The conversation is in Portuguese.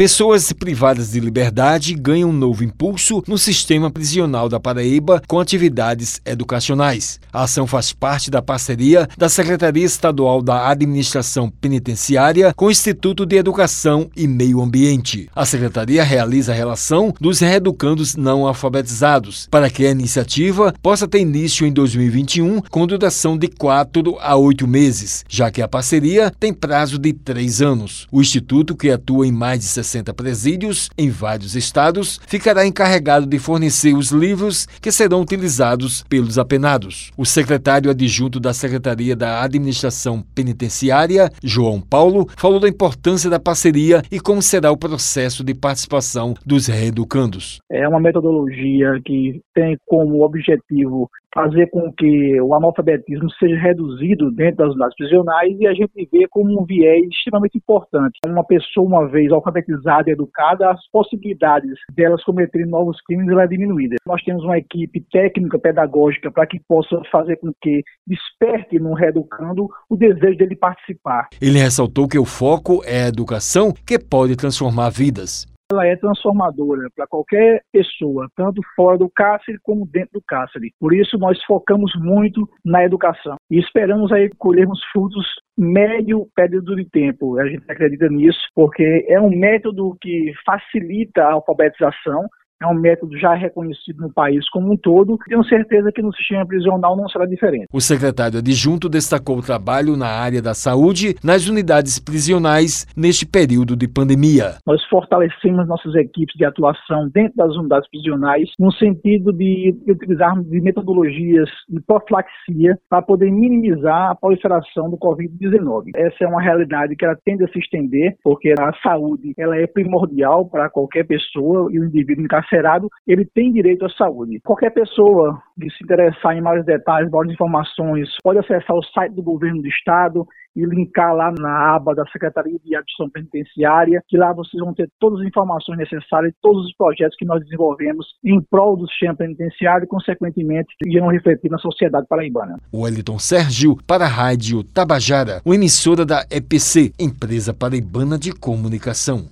Pessoas privadas de liberdade ganham um novo impulso no sistema prisional da Paraíba com atividades educacionais. A ação faz parte da parceria da Secretaria Estadual da Administração Penitenciária com o Instituto de Educação e Meio Ambiente. A secretaria realiza a relação dos reeducandos não alfabetizados para que a iniciativa possa ter início em 2021 com duração de quatro a oito meses, já que a parceria tem prazo de três anos. O Instituto, que atua em mais de 60 60 presídios em vários estados, ficará encarregado de fornecer os livros que serão utilizados pelos apenados. O secretário adjunto da Secretaria da Administração Penitenciária, João Paulo, falou da importância da parceria e como será o processo de participação dos reeducandos. É uma metodologia que tem como objetivo fazer com que o analfabetismo seja reduzido dentro das unidades prisionais e a gente vê como um viés extremamente importante. Uma pessoa, uma vez alfabetizada e educada, as possibilidades delas cometerem novos crimes ela é diminuída. Nós temos uma equipe técnica, pedagógica, para que possa fazer com que desperte no reeducando o desejo dele participar. Ele ressaltou que o foco é a educação que pode transformar vidas ela é transformadora para qualquer pessoa, tanto fora do cárcere como dentro do cárcere. Por isso nós focamos muito na educação e esperamos aí colhermos frutos médio período de tempo. A gente acredita nisso porque é um método que facilita a alfabetização é um método já reconhecido no país como um todo. Tenho certeza que no sistema prisional não será diferente. O secretário adjunto destacou o trabalho na área da saúde nas unidades prisionais neste período de pandemia. Nós fortalecemos nossas equipes de atuação dentro das unidades prisionais no sentido de utilizarmos de metodologias de profilaxia para poder minimizar a proliferação do Covid-19. Essa é uma realidade que ela tende a se estender, porque a saúde ela é primordial para qualquer pessoa e o indivíduo encarcerado encarcerado, ele tem direito à saúde. Qualquer pessoa que se interessar em mais detalhes, mais informações, pode acessar o site do governo do estado e linkar lá na aba da Secretaria de Adição Penitenciária, que lá vocês vão ter todas as informações necessárias, todos os projetos que nós desenvolvemos em prol do sistema penitenciário e, consequentemente, irão refletir na sociedade paraibana. Wellington Sérgio, para a Rádio Tabajara, uma emissora da EPC, Empresa Paraibana de Comunicação.